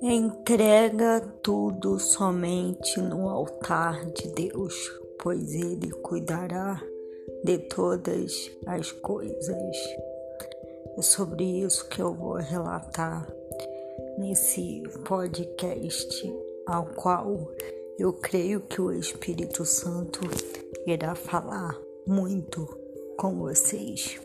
Entrega tudo somente no altar de Deus, pois Ele cuidará de todas as coisas. É sobre isso que eu vou relatar nesse podcast, ao qual eu creio que o Espírito Santo irá falar muito com vocês.